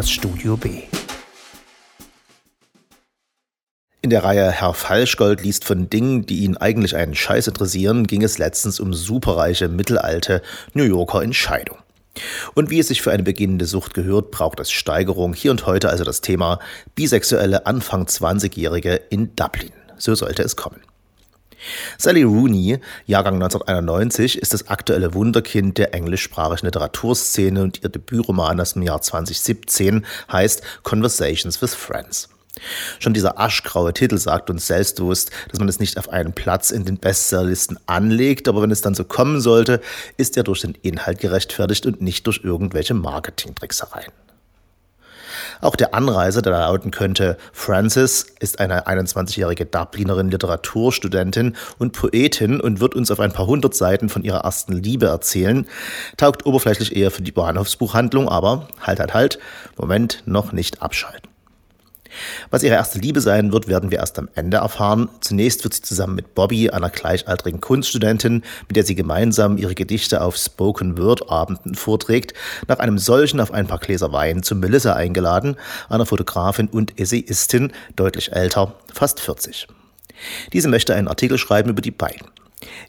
das Studio B. In der Reihe Herr Falschgold liest von Dingen, die ihn eigentlich einen Scheiß interessieren, ging es letztens um superreiche, mittelalte New Yorker Entscheidung. Und wie es sich für eine beginnende Sucht gehört, braucht es Steigerung. Hier und heute also das Thema bisexuelle Anfang 20-Jährige in Dublin. So sollte es kommen. Sally Rooney, Jahrgang 1991, ist das aktuelle Wunderkind der englischsprachigen Literaturszene und ihr Debütroman aus dem Jahr 2017 heißt Conversations with Friends. Schon dieser aschgraue Titel sagt uns selbstbewusst, dass man es nicht auf einen Platz in den Bestsellerlisten anlegt, aber wenn es dann so kommen sollte, ist er durch den Inhalt gerechtfertigt und nicht durch irgendwelche Marketingtricksereien. Auch der Anreiser, der lauten könnte, Frances ist eine 21-jährige Dublinerin, Literaturstudentin und Poetin und wird uns auf ein paar hundert Seiten von ihrer ersten Liebe erzählen, taugt oberflächlich eher für die Bahnhofsbuchhandlung, aber halt, halt, halt, Moment, noch nicht abschalten. Was ihre erste Liebe sein wird, werden wir erst am Ende erfahren. Zunächst wird sie zusammen mit Bobby, einer gleichaltrigen Kunststudentin, mit der sie gemeinsam ihre Gedichte auf Spoken Word Abenden vorträgt, nach einem solchen auf ein paar Gläser Wein zu Melissa eingeladen, einer Fotografin und Essayistin, deutlich älter, fast 40. Diese möchte einen Artikel schreiben über die beiden.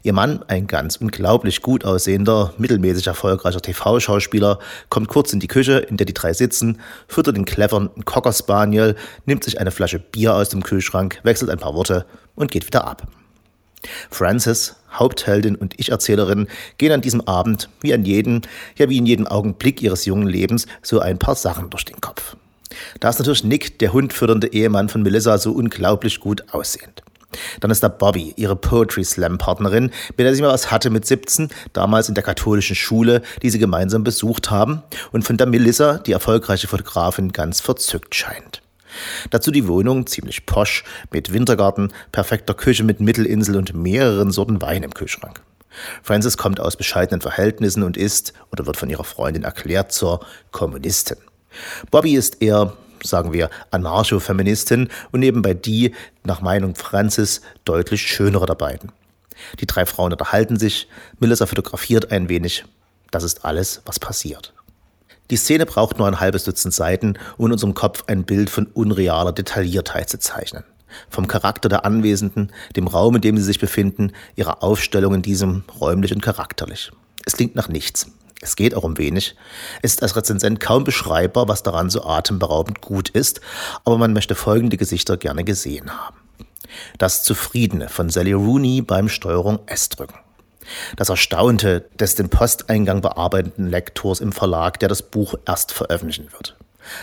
Ihr Mann, ein ganz unglaublich gut aussehender, mittelmäßig erfolgreicher TV-Schauspieler, kommt kurz in die Küche, in der die drei sitzen, füttert den cleveren Cocker Spaniel, nimmt sich eine Flasche Bier aus dem Kühlschrank, wechselt ein paar Worte und geht wieder ab. Frances, Hauptheldin und Ich-Erzählerin, gehen an diesem Abend, wie an jedem, ja wie in jedem Augenblick ihres jungen Lebens, so ein paar Sachen durch den Kopf. Da ist natürlich Nick, der hundfütternde Ehemann von Melissa, so unglaublich gut aussehend. Dann ist da Bobby, ihre Poetry Slam Partnerin, mit der sie mal was hatte mit 17, damals in der katholischen Schule, die sie gemeinsam besucht haben und von der Melissa, die erfolgreiche Fotografin, ganz verzückt scheint. Dazu die Wohnung, ziemlich posch, mit Wintergarten, perfekter Küche mit Mittelinsel und mehreren Sorten Wein im Kühlschrank. Frances kommt aus bescheidenen Verhältnissen und ist, oder wird von ihrer Freundin erklärt, zur Kommunistin. Bobby ist eher sagen wir, Anarcho-Feministin und nebenbei die, nach Meinung Francis, deutlich schönere der beiden. Die drei Frauen unterhalten sich, Melissa fotografiert ein wenig. Das ist alles, was passiert. Die Szene braucht nur ein halbes Dutzend Seiten, um in unserem Kopf ein Bild von unrealer Detailliertheit zu zeichnen. Vom Charakter der Anwesenden, dem Raum, in dem sie sich befinden, ihrer Aufstellung in diesem räumlich und charakterlich. Es klingt nach nichts. Es geht auch um wenig. Ist als Rezensent kaum beschreibbar, was daran so atemberaubend gut ist, aber man möchte folgende Gesichter gerne gesehen haben. Das Zufriedene von Sally Rooney beim Steuerung S drücken. Das Erstaunte des den Posteingang bearbeitenden Lektors im Verlag, der das Buch erst veröffentlichen wird.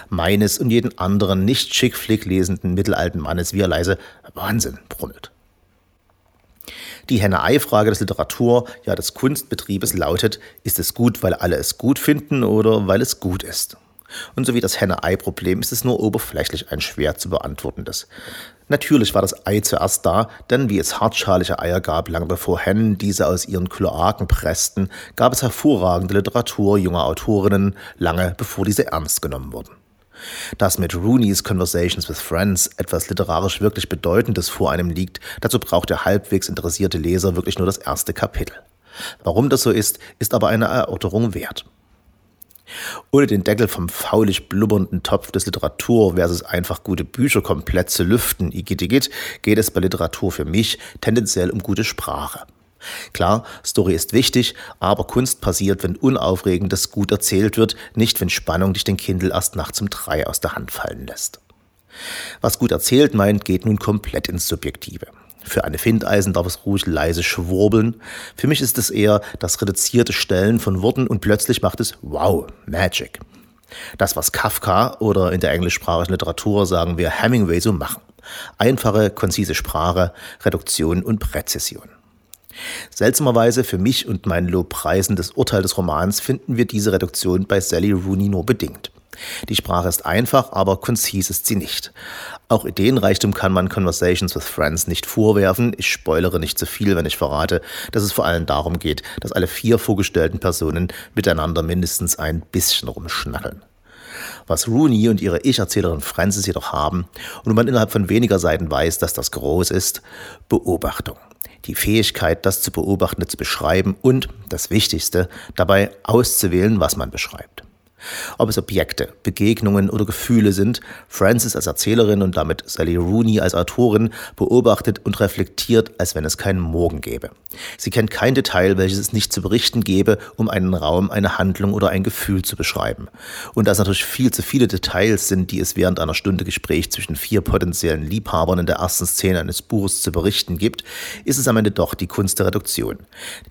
Meines und jeden anderen nicht schickflick lesenden mittelalten Mannes, wie er leise Wahnsinn brummelt. Die Henne-Ei-Frage des Literatur, ja des Kunstbetriebes lautet, ist es gut, weil alle es gut finden oder weil es gut ist? Und so wie das Henne-Ei-Problem ist es nur oberflächlich ein schwer zu beantwortendes. Natürlich war das Ei zuerst da, denn wie es hartschalige Eier gab, lange bevor Hennen diese aus ihren Kloaken pressten, gab es hervorragende Literatur junger Autorinnen, lange bevor diese ernst genommen wurden. Dass mit Rooneys Conversations with Friends etwas literarisch wirklich Bedeutendes vor einem liegt, dazu braucht der halbwegs interessierte Leser wirklich nur das erste Kapitel. Warum das so ist, ist aber eine Erörterung wert. Ohne den Deckel vom faulig blubbernden Topf des Literatur versus einfach gute Bücher komplett zu lüften, igitigit, geht es bei Literatur für mich tendenziell um gute Sprache. Klar, Story ist wichtig, aber Kunst passiert, wenn Unaufregendes gut erzählt wird, nicht wenn Spannung dich den Kindle erst nachts um drei aus der Hand fallen lässt. Was gut erzählt meint, geht nun komplett ins Subjektive. Für eine Findeisen darf es ruhig leise schwurbeln. Für mich ist es eher das reduzierte Stellen von Worten und plötzlich macht es Wow, Magic. Das, was Kafka oder in der englischsprachigen Literatur sagen wir Hemingway so machen. Einfache, konzise Sprache, Reduktion und Präzision. Seltsamerweise für mich und mein lobpreisendes Urteil des Romans finden wir diese Reduktion bei Sally Rooney nur bedingt. Die Sprache ist einfach, aber konzis ist sie nicht. Auch Ideenreichtum kann man Conversations with Friends nicht vorwerfen. Ich spoilere nicht zu viel, wenn ich verrate, dass es vor allem darum geht, dass alle vier vorgestellten Personen miteinander mindestens ein bisschen rumschnackeln. Was Rooney und ihre Ich-Erzählerin Frances jedoch haben, und man innerhalb von weniger Seiten weiß, dass das groß ist, Beobachtung die Fähigkeit, das zu beobachten, zu beschreiben und, das Wichtigste, dabei auszuwählen, was man beschreibt. Ob es Objekte, Begegnungen oder Gefühle sind, Frances als Erzählerin und damit Sally Rooney als Autorin beobachtet und reflektiert, als wenn es keinen Morgen gäbe. Sie kennt kein Detail, welches es nicht zu berichten gäbe, um einen Raum, eine Handlung oder ein Gefühl zu beschreiben. Und da es natürlich viel zu viele Details sind, die es während einer Stunde Gespräch zwischen vier potenziellen Liebhabern in der ersten Szene eines Buches zu berichten gibt, ist es am Ende doch die Kunst der Reduktion.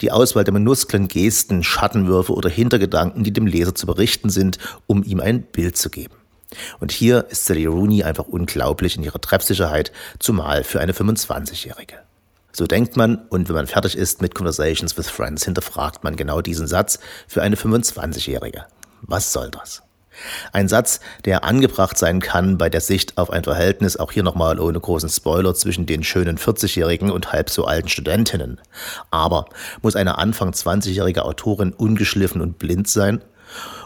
Die Auswahl der Minusklen, Gesten, Schattenwürfe oder Hintergedanken, die dem Leser zu berichten sind, sind, um ihm ein Bild zu geben. Und hier ist Sally Rooney einfach unglaublich in ihrer Treffsicherheit, zumal für eine 25-Jährige. So denkt man, und wenn man fertig ist mit Conversations with Friends, hinterfragt man genau diesen Satz für eine 25-Jährige. Was soll das? Ein Satz, der angebracht sein kann bei der Sicht auf ein Verhältnis, auch hier nochmal ohne großen Spoiler, zwischen den schönen 40-Jährigen und halb so alten Studentinnen. Aber muss eine Anfang 20-jährige Autorin ungeschliffen und blind sein?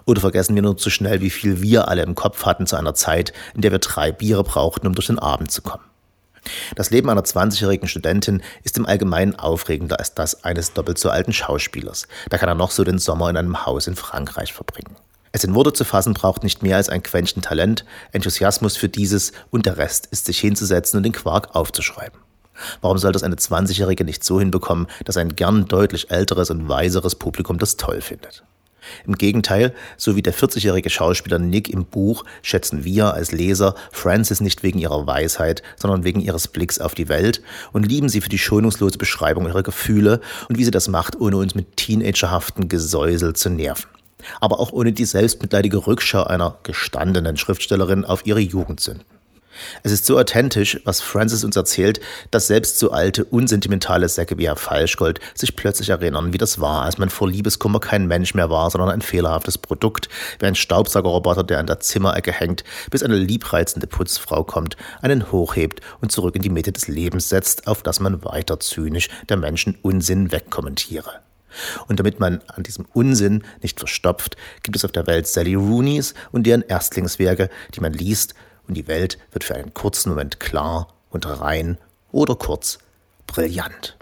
Oder vergessen wir nur zu schnell, wie viel wir alle im Kopf hatten zu einer Zeit, in der wir drei Biere brauchten, um durch den Abend zu kommen. Das Leben einer 20-jährigen Studentin ist im Allgemeinen aufregender als das eines doppelt so alten Schauspielers. Da kann er noch so den Sommer in einem Haus in Frankreich verbringen. Es in Worte zu fassen braucht nicht mehr als ein Quäntchen Talent, Enthusiasmus für dieses und der Rest ist sich hinzusetzen und den Quark aufzuschreiben. Warum soll das eine 20-Jährige nicht so hinbekommen, dass ein gern deutlich älteres und weiseres Publikum das toll findet? Im Gegenteil, so wie der 40-jährige Schauspieler Nick im Buch, schätzen wir als Leser Frances nicht wegen ihrer Weisheit, sondern wegen ihres Blicks auf die Welt und lieben sie für die schonungslose Beschreibung ihrer Gefühle und wie sie das macht, ohne uns mit teenagerhaften Gesäusel zu nerven. Aber auch ohne die selbstmitleidige Rückschau einer gestandenen Schriftstellerin auf ihre Jugendsünden. Es ist so authentisch, was Francis uns erzählt, dass selbst so alte, unsentimentale Säcke wie Herr Falschgold sich plötzlich erinnern, wie das war, als man vor Liebeskummer kein Mensch mehr war, sondern ein fehlerhaftes Produkt, wie ein Staubsaugerroboter, der an der Zimmerecke hängt, bis eine liebreizende Putzfrau kommt, einen hochhebt und zurück in die Mitte des Lebens setzt, auf das man weiter zynisch der Menschen Unsinn wegkommentiere. Und damit man an diesem Unsinn nicht verstopft, gibt es auf der Welt Sally Rooneys und deren Erstlingswerke, die man liest und die Welt wird für einen kurzen Moment klar und rein oder kurz brillant.